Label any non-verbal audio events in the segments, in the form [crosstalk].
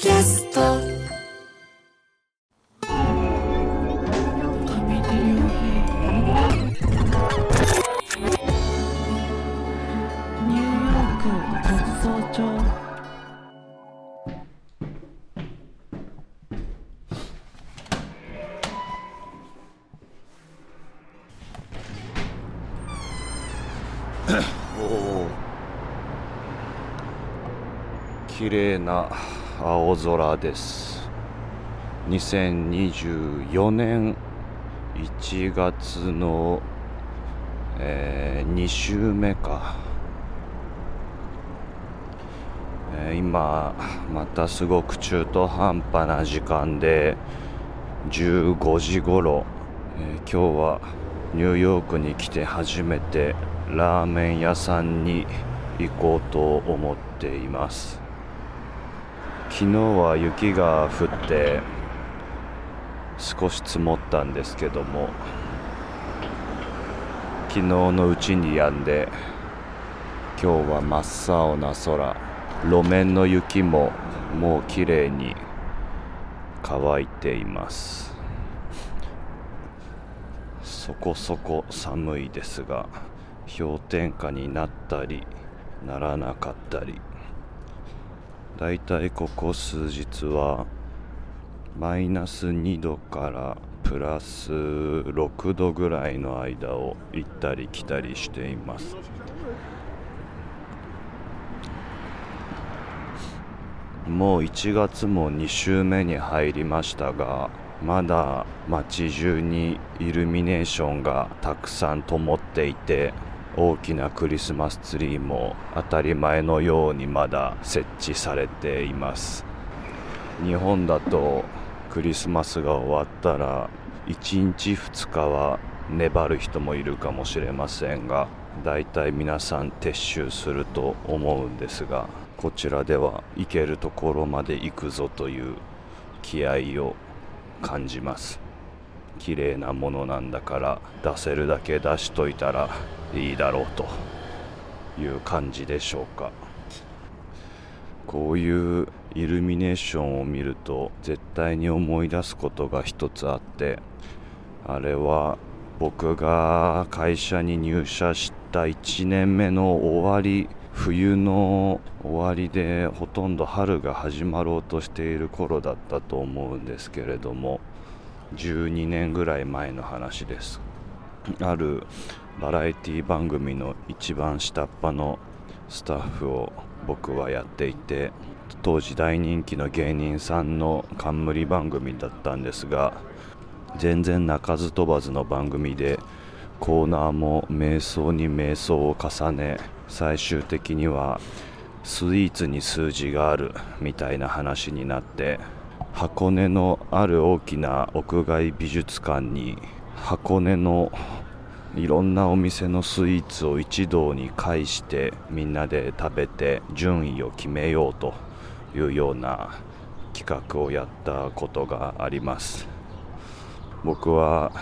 キャスト。ニュー。ヨーク国葬町おお綺麗な。青空です。2024年1月の、え2週目か、えー今またすごく中途半端な時間で15時頃、えー今日はニューヨークに来て初めてラーメン屋さんに行こうと思っています。昨日は雪が降って少し積もったんですけども昨日のうちに止んで今日は真っ青な空。路面の雪ももう綺麗に乾いています。そこそこ寒いですが氷点下になったりならなかったり。だいたいここ数日はマイナス2度からプラス6度ぐらいの間を行ったり来たりしています。もう1月も2週目に入りましたがまだ街中にイルミネーションがたくさん灯っていて大きなクリスマスツリーも当たり前のようにまだ設置されています。日本だとクリスマスが終わったら1日2日は粘る人もいるかもしれませんがだいたい皆さん撤収すると思うんですがこちらでは行けるところまで行くぞという気合を感じます。綺麗なものなんだから出せるだけ出しといたらいいだろうと。いう感じでしょうか。こういうイルミネーションを見ると絶対に思い出すことが一つあってあれは僕が会社に入社した1年目の終わり冬の終わりでほとんど春が始まろうとしている頃だったと思うんですけれども12年ぐらい前の話です。あるバラエティ番組の一番下っ端のスタッフを僕はやっていて当時大人気の芸人さんの冠番組だったんですが全然鳴かず飛ばずの番組でコーナーも瞑想に瞑想を重ね最終的にはスイーツに数字があるみたいな話になって箱根のある大きな屋外美術館に箱根のいろんなお店のスイーツを一堂に会してみんなで食べて順位を決めようというような企画をやったことがあります。僕は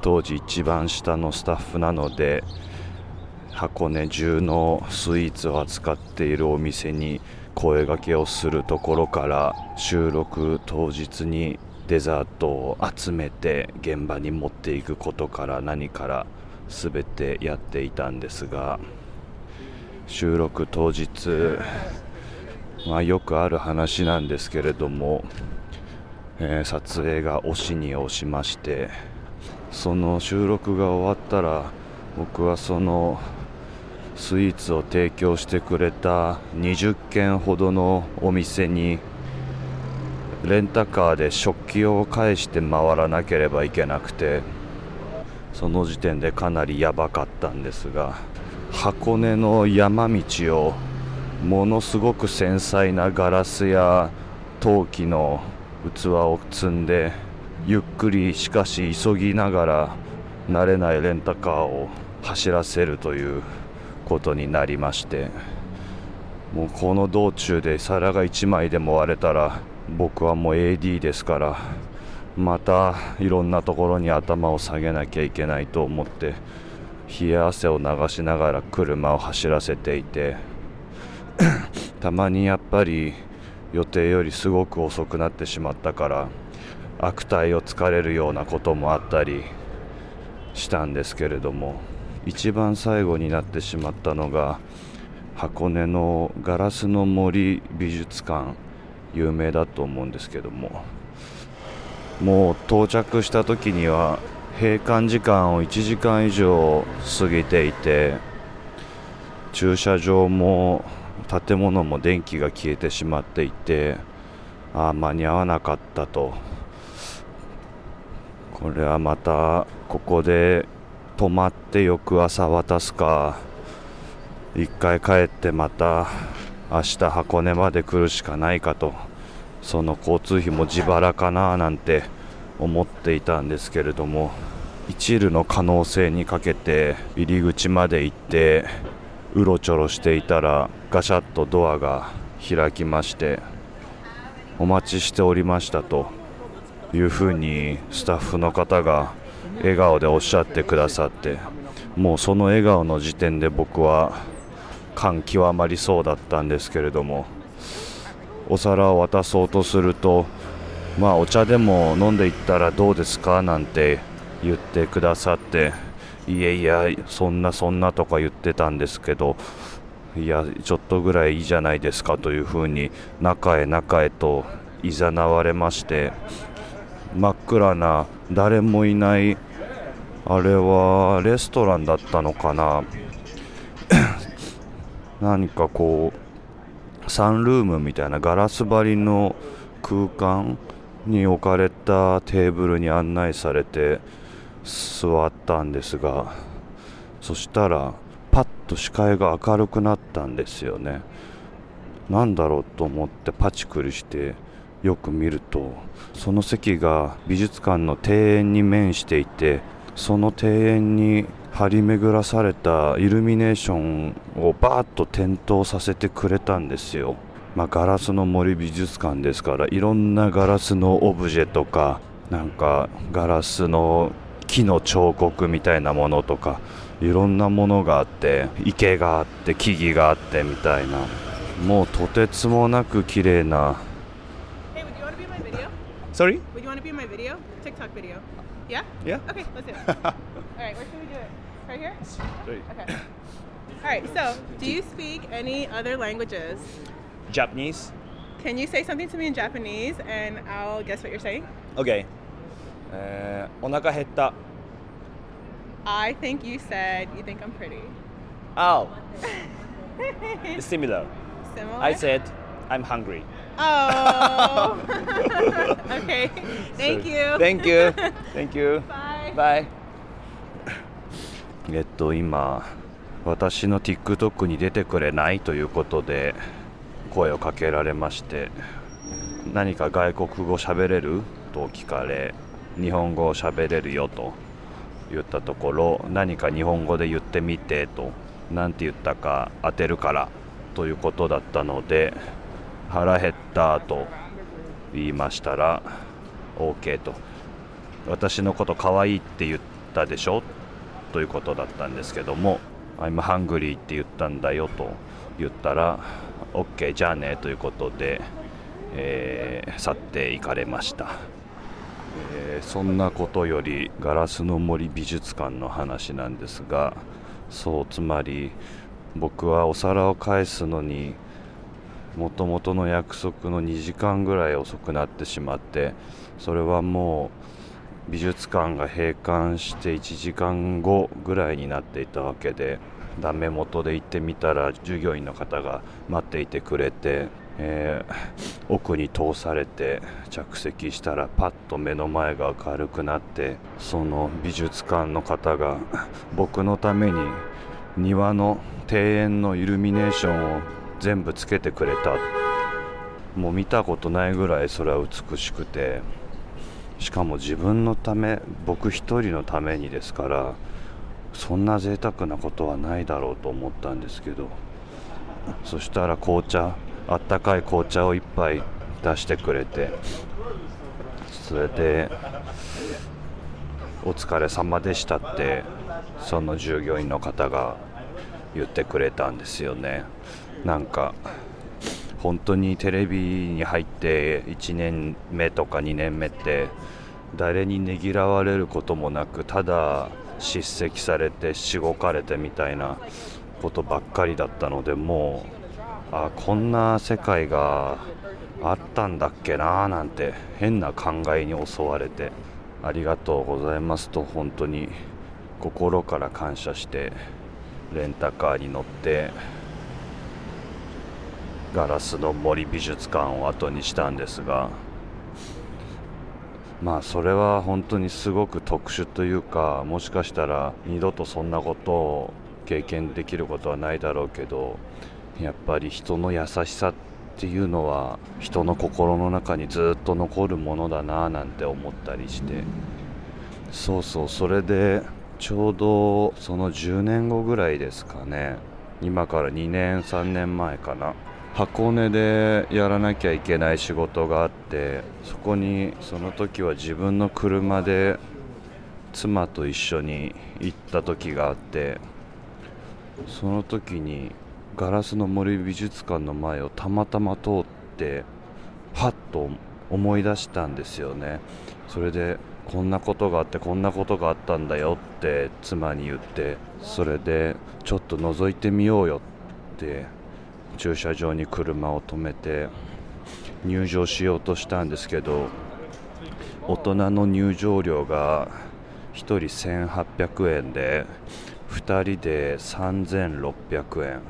当時一番下のスタッフなので箱根中のスイーツを扱っているお店に声掛けをするところから収録当日にデザートを集めて現場に持っていくことから何から全てやっていたんですが収録当日、まあ、よくある話なんですけれども、え撮影が押しに押しましてその収録が終わったら僕はそのスイーツを提供してくれた20軒ほどのお店にレンタカーで食器を返して回らなければいけなくてその時点でかなりやばかったんですが箱根の山道をものすごく繊細なガラスや陶器の器を積んでゆっくりしかし急ぎながら慣れないレンタカーを走らせるということになりましてもうこの道中で皿が1枚でも割れたら僕はもう AD ですからまたいろんなところに頭を下げなきゃいけないと思って冷や汗を流しながら車を走らせていて [coughs] たまにやっぱり予定よりすごく遅くなってしまったから悪態をつかれるようなこともあったりしたんですけれども一番最後になってしまったのが箱根のガラスの森美術館有名だと思うんですけども。もう到着した時には閉館時間を1時間以上過ぎていて駐車場も建物も電気が消えてしまっていてああ間に合わなかったと。これはまたここで泊まって翌朝渡すか。一回帰ってまた明日箱根まで来るしかないかと。その交通費も自腹かななんて思っていたんですけれども。一縷の可能性にかけて入り口まで行ってうろちょろしていたらガシャッとドアが開きましてお待ちしておりましたというふうにスタッフの方が笑顔でおっしゃってくださってもうその笑顔の時点で僕は感極まりそうだったんですけれどもお皿を渡そうとするとまあお茶でも飲んでいったらどうですか？なんて言ってくださっていやいやそんなそんなとか言ってたんですけどいやちょっとぐらいいいじゃないですかというふうに中へ中へといざなわれまして真っ暗な誰もいないあれはレストランだったのかな？[coughs] 何かこうサンルームみたいなガラス張りの空間に置かれたテーブルに案内されて座ったんですがそしたらパッと視界が明るくなったんですよね。なんだろうと思ってパチクリしてよく見るとその席が美術館の庭園に面していてその庭園に張り巡らされたイルミネーションをバーッと点灯させてくれたんですよ、まあ、ガラスの森美術館ですからいろんなガラスのオブジェとかなんかガラスの木の彫刻みたいなものとかいろんなものがあって池があって木々があってみたいなもうとてつもなく綺麗な Hey, would you want to be in my video? Sorry? Would you want to be in my video? TikTok video. Yeah? Yeah. Okay, let's do it. [laughs] All right, where should we do it? Right here? Okay. All right, so do you speak any other languages? Japanese. Can you say something to me in Japanese and I'll guess what you're saying? Okay. Uh, onaka hetta. I think you said you think I'm pretty. Oh. [laughs] Similar. Similar. I said I'm hungry. Oh. [laughs] okay. Thank you. Thank you. Thank you. Bye. Bye. えっと今私の TikTok に出てくれないということで声をかけられまして何か外国語喋れる？と聞かれ日本語を喋れるよと言ったところ何か日本語で言ってみてと何て言ったか当てるからということだったので腹減ったと言いましたら OK と。私のこと可愛いって言ったでしょ？ということだったんですけども「I'm hungry」って言ったんだよと言ったら「OK じゃあね」ということで、えー去っていかれました、えーそんなことよりガラスの森美術館の話なんですがそうつまり僕はお皿を返すのにもともとの約束の2時間ぐらい遅くなってしまってそれはもう美術館が閉館して1時間後ぐらいになっていたわけでダメ元で行ってみたら従業員の方が待っていてくれて、えー奥に通されて着席したらパッと目の前が明るくなってその美術館の方が僕のために庭の庭園のイルミネーションを全部つけてくれた。もう見たことないぐらいそれは美しくて。しかも自分のため僕一人のためにですからそんな贅沢なことはないだろうと思ったんですけど。そしたら紅茶あったかい紅茶を一杯出してくれて。それで「お疲れ様でした」ってその従業員の方が言ってくれたんですよね。なんか本当にテレビに入って1年目とか2年目って誰にねぎらわれることもなくただ叱責されてしごかれてみたいなことばっかりだったのでもうあこんな世界があったんだっけなーなんて変な考えに襲われてありがとうございますと本当に心から感謝してレンタカーに乗ってガラスの森美術館を後にしたんですがまあそれは本当にすごく特殊というかもしかしたら二度とそんなことを経験できることはないだろうけどやっぱり人の優しさっていうのは人の心の中にずっと残るものだななんて思ったりして。そうそうそれでちょうどその10年後ぐらいですかね。今から2年3年前かな。箱根でやらなきゃいけない仕事があってそこにその時は自分の車で妻と一緒に行った時があってその時にガラスの森美術館の前をたまたま通ってはっと思い出したんですよね。それでこんなことがあってこんなことがあったんだよって妻に言ってそれでちょっと覗いてみようよって駐車場に車を止めて入場しようとしたんですけど大人の入場料が1人1800円で2人で3600円。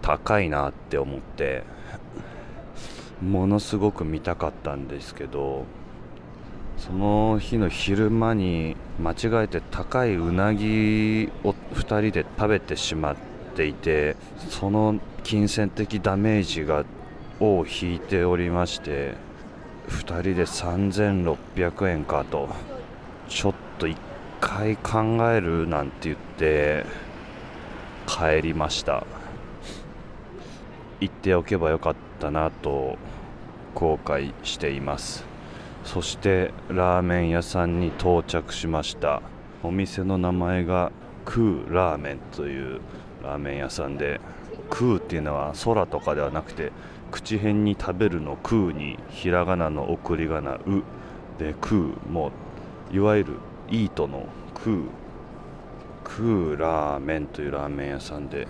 高いなって思って。ものすごく見たかったんですけどその日の昼間に間違えて高いうなぎを2人で食べてしまっていてその金銭的ダメージが尾を引いておりまして2人で3600円かとちょっと1回考えるなんて言って帰りました。言っておけばよかった。なと後悔しています。そしてラーメン屋さんに到着しました。お店の名前がクーラーメンというラーメン屋さんでクーっていうのは空とかではなくて口辺に食べるのクーにひらがなの送り仮名う。でクーもういわゆるイートのクー。クーラーメンというラーメン屋さんで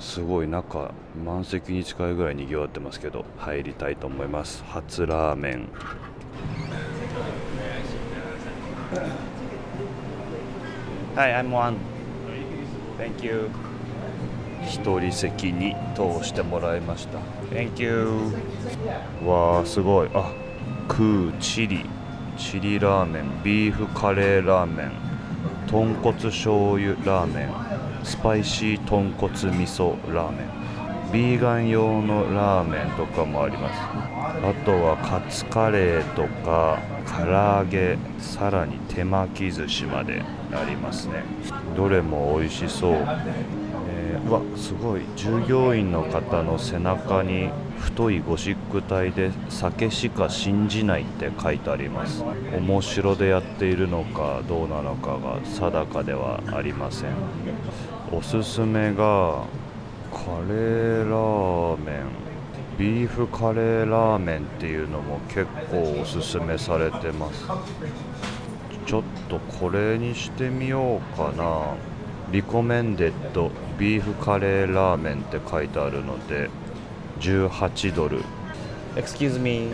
すごい中満席に近いぐらいにぎわってますけど入りたいと思います。初ラーメン。はい I'm one Thank you. 一人席に通してもらいました。Thank you. わあすごい。あクーチリ。チリラーメン。ビーフカレーラーメン。豚骨醤油ラーメンスパイシー豚骨味噌ラーメン。ビーガン用のラーメンとかもあります。あとはカツカレーとか唐揚げさらに手巻き寿司までありますね。どれも美味しそう、えーうわすごい。従業員の方の背中に太いゴシック体で酒しか信じないって書いてあります。面白でやっているのかどうなのかが定かではありません。おすすめがカレーラーメン。ビーフカレーラーメンっていうのも結構おすすめされてます。ちょっとこれにしてみようかな。リコメンデッドビーフカレーラーメンって書いてあるので。18ドル。Excuse me.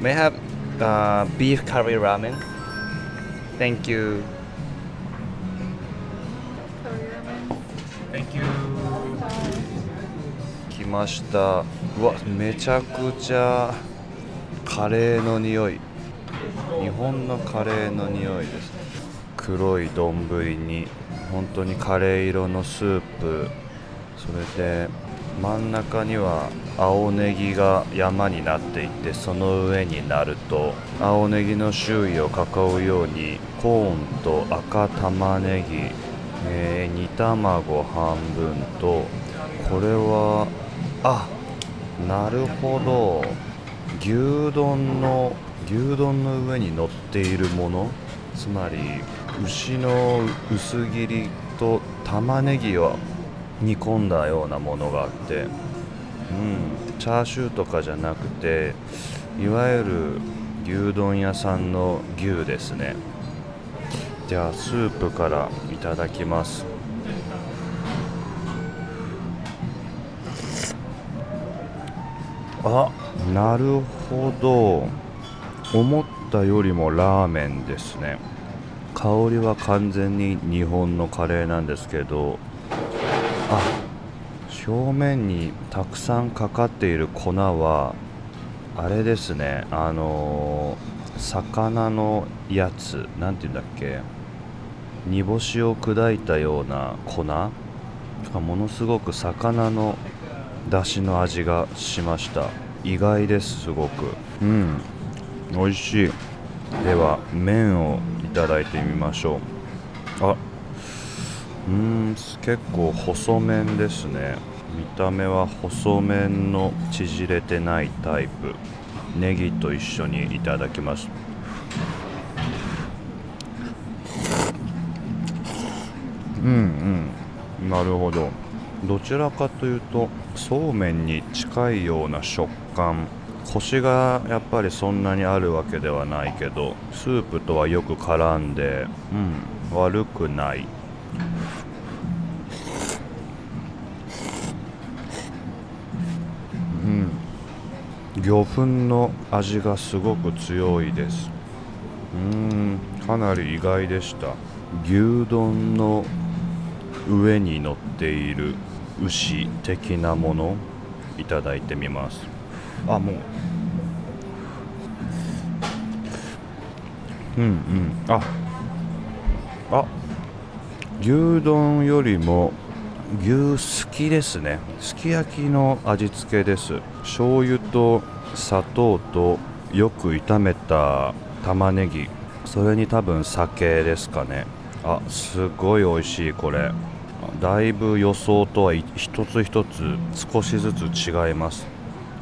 May I have uh, beef curry ramen? Thank you. Thank you. 来ましたうわめちゃくちゃカレーの匂い日本のカレーの匂いです黒い丼に本当にカレー色のスープそれで真ん中には青ネギが山になっていてその上になると青ネギの周囲を囲うようにコーンと赤玉ねぎ、えー煮卵半分とこれはあなるほど。牛丼の牛丼の上に乗っているものつまり牛の薄切りと玉ねぎを煮込んだようなものがあってうんチャーシューとかじゃなくていわゆる牛丼屋さんの牛ですね。じゃあスープからいただきます。あなるほど。思ったよりもラーメンですね。香りは完全に日本のカレーなんですけどあ表面にたくさんかかっている粉はあれですね。あのー魚のやつ。なんて言うんだっけ。煮干しを砕いたような粉。がものすごく魚の出汁の味がしました。意外ですすごく。うん。美味しい。では麺をいただいてみましょう。あうん結構細麺ですね。見た目は細麺の縮れてないタイプ。ネギと一緒にいただきます。うんうん。なるほど。どちらかというとそうめんに近いような食感。コシがやっぱりそんなにあるわけではないけどスープとはよく絡んでうん悪くない。魚粉の味がすごく強いです。うーんかなり意外でした。牛丼の上に乗っている牛的なものいただいてみます。あもう。うんうん。ああ牛丼よりも牛すきですね。すき焼きの味付けです。醤油と砂糖とよく炒めた玉ねぎ。それに多分酒ですかね。あすごい美味しいこれ。だいぶ予想とは一つ一つ少しずつ違います。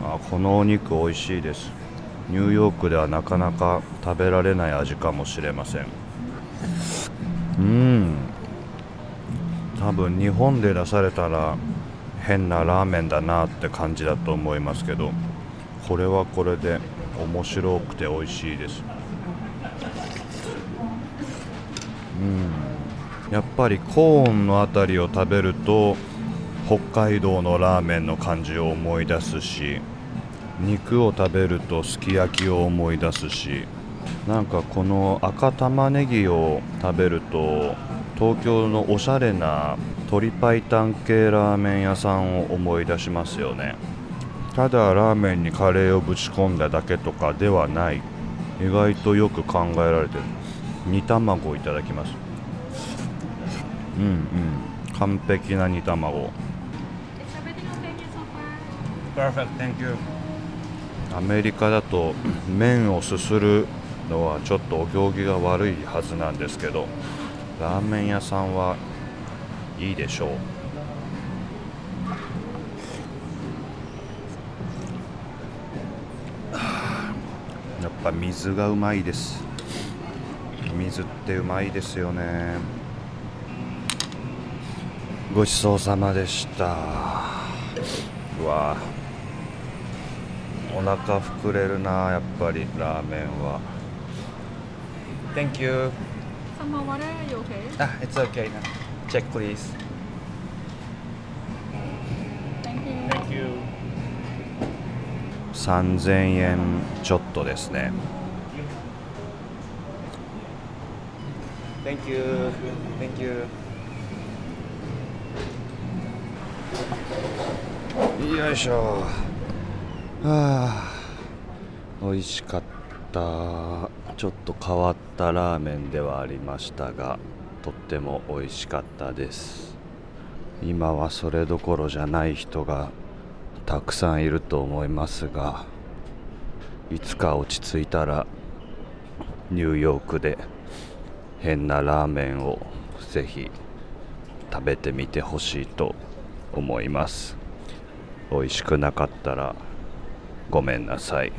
あこのお肉美味しいです。ニューヨークではなかなか食べられない味かもしれません。うん。多分日本で出されたら変なラーメンだなって感じだと思いますけど。これはこれで面白くて美味しいです。うん。やっぱりコーンのあたりを食べると北海道のラーメンの感じを思い出すし肉を食べるとすき焼きを思い出すしなんかこの赤玉ねぎを食べると東京のおしゃれな鶏白湯系ラーメン屋さんを思い出しますよね。ただラーメンにカレーをぶち込んだだけとかではない。意外とよく考えられてる。煮卵をいただきます。うんうん。完璧な煮卵。Perfect, thank you. アメリカだと [coughs] 麺をすするのはちょっとお行儀が悪いはずなんですけどラーメン屋さんはいいでしょうぱ水がうまいです水ってうまいですよねごちそうさまでしたうわお腹膨れるなやっぱりラーメンは Thank you. Some more water, are you okay? Ah, it's okay now. Check please. 3000円ちょっとですね。Thank you. Thank you. よいしょ。はあ。美味しかった。ちょっと変わったラーメンではありましたがとっても美味しかったです。今はそれどころじゃない人がたくさんいると思いますがいつか落ち着いたらニューヨークで変なラーメンをぜひ食べてみてほしいと思います。美味しくなかったらごめんなさい。